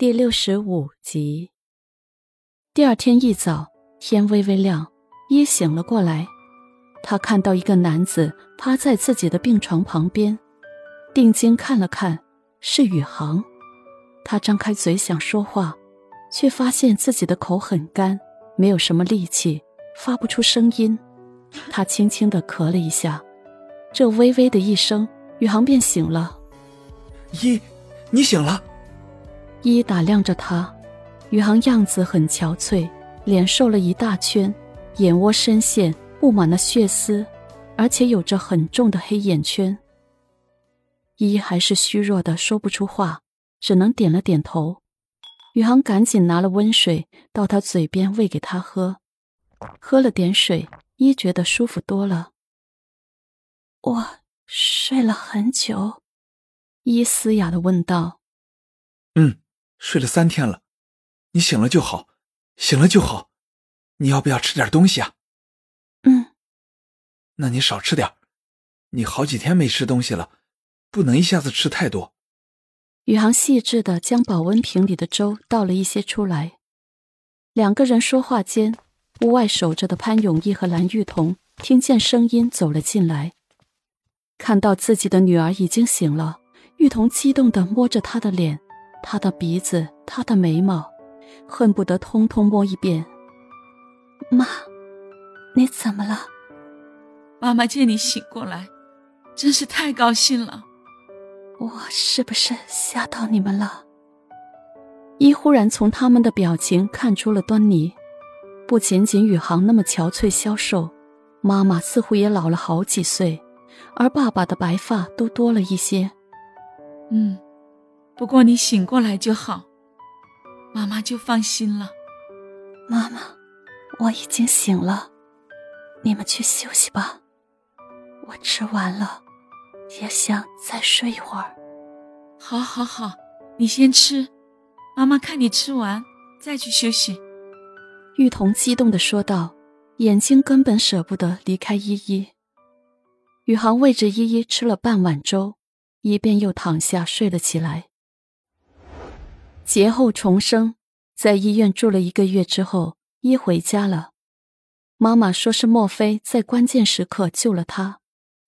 第六十五集。第二天一早，天微微亮，一醒了过来，他看到一个男子趴在自己的病床旁边，定睛看了看，是宇航。他张开嘴想说话，却发现自己的口很干，没有什么力气，发不出声音。他轻轻的咳了一下，这微微的一声，宇航便醒了。一，你醒了。一一打量着他，宇航样子很憔悴，脸瘦了一大圈，眼窝深陷，布满了血丝，而且有着很重的黑眼圈。一还是虚弱的说不出话，只能点了点头。宇航赶紧拿了温水到他嘴边喂给他喝，喝了点水，一觉得舒服多了。我睡了很久，依嘶哑的问道：“嗯。”睡了三天了，你醒了就好，醒了就好。你要不要吃点东西啊？嗯，那你少吃点你好几天没吃东西了，不能一下子吃太多。宇航细致的将保温瓶里的粥倒了一些出来。两个人说话间，屋外守着的潘永义和蓝玉彤听见声音走了进来，看到自己的女儿已经醒了，玉彤激动的摸着她的脸。他的鼻子，他的眉毛，恨不得通通摸一遍。妈，你怎么了？妈妈见你醒过来，真是太高兴了。我是不是吓到你们了？一忽然从他们的表情看出了端倪，不仅仅宇航那么憔悴消瘦，妈妈似乎也老了好几岁，而爸爸的白发都多了一些。嗯。不过你醒过来就好，妈妈就放心了。妈妈，我已经醒了，你们去休息吧。我吃完了，也想再睡一会儿。好，好，好，你先吃，妈妈看你吃完再去休息。玉彤激动的说道，眼睛根本舍不得离开依依。宇航喂着依依吃了半碗粥，一边又躺下睡了起来。劫后重生，在医院住了一个月之后，一回家了。妈妈说是莫非在关键时刻救了他，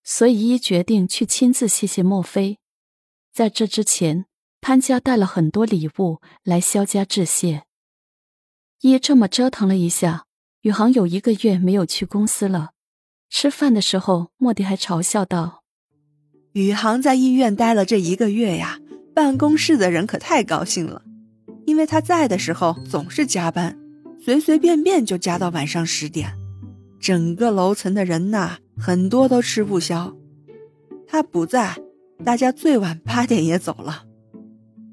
所以一决定去亲自谢谢莫非。在这之前，潘家带了很多礼物来萧家致谢。一这么折腾了一下，宇航有一个月没有去公司了。吃饭的时候，莫迪还嘲笑道：“宇航在医院待了这一个月呀，办公室的人可太高兴了。”因为他在的时候总是加班，随随便便就加到晚上十点，整个楼层的人呐，很多都吃不消。他不在，大家最晚八点也走了。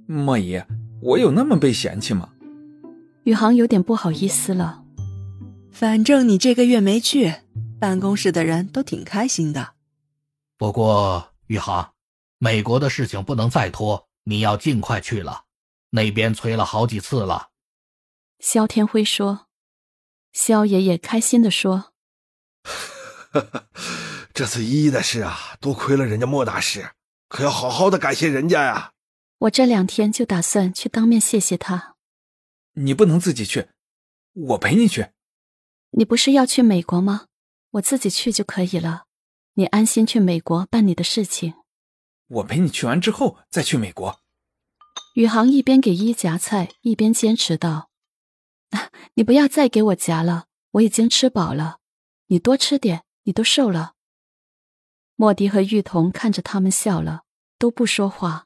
莫姨，我有那么被嫌弃吗？宇航有点不好意思了。反正你这个月没去，办公室的人都挺开心的。不过宇航，美国的事情不能再拖，你要尽快去了。那边催了好几次了，肖天辉说：“肖爷爷开心的说，这次依依的事啊，多亏了人家莫大师，可要好好的感谢人家呀。我这两天就打算去当面谢谢他。你不能自己去，我陪你去。你不是要去美国吗？我自己去就可以了。你安心去美国办你的事情。我陪你去完之后再去美国。”宇航一边给依依夹菜，一边坚持道：“你不要再给我夹了，我已经吃饱了。你多吃点，你都瘦了。”莫迪和玉彤看着他们笑了，都不说话。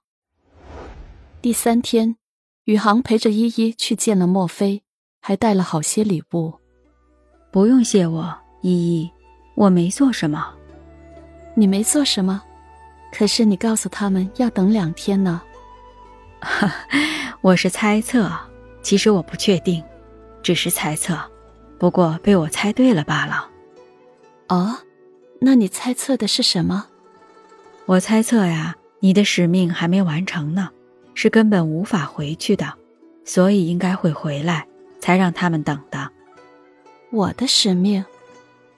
第三天，宇航陪着依依去见了莫非，还带了好些礼物。不用谢我，依依，我没做什么。你没做什么，可是你告诉他们要等两天呢。我是猜测，其实我不确定，只是猜测，不过被我猜对了罢了。哦，那你猜测的是什么？我猜测呀，你的使命还没完成呢，是根本无法回去的，所以应该会回来，才让他们等的。我的使命？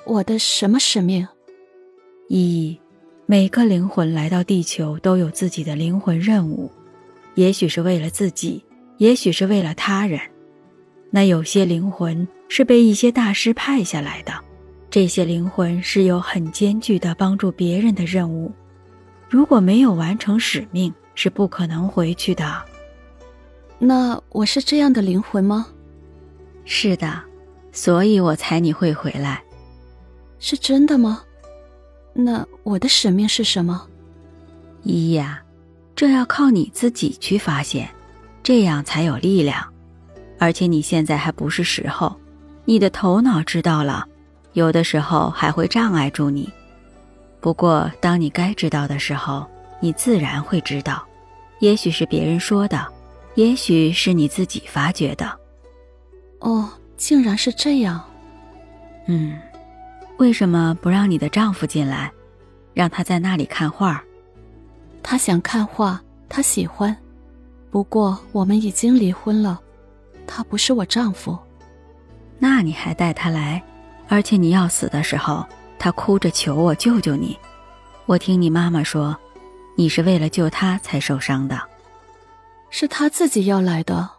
我的什么使命？意义，每个灵魂来到地球都有自己的灵魂任务。也许是为了自己，也许是为了他人。那有些灵魂是被一些大师派下来的，这些灵魂是有很艰巨的帮助别人的任务，如果没有完成使命，是不可能回去的。那我是这样的灵魂吗？是的，所以我猜你会回来。是真的吗？那我的使命是什么？依依呀，这要靠你自己去发现，这样才有力量。而且你现在还不是时候，你的头脑知道了，有的时候还会障碍住你。不过当你该知道的时候，你自然会知道。也许是别人说的，也许是你自己发觉的。哦，竟然是这样。嗯，为什么不让你的丈夫进来，让他在那里看画？他想看画，他喜欢。不过我们已经离婚了。他不是我丈夫，那你还带他来？而且你要死的时候，他哭着求我救救你。我听你妈妈说，你是为了救他才受伤的。是他自己要来的，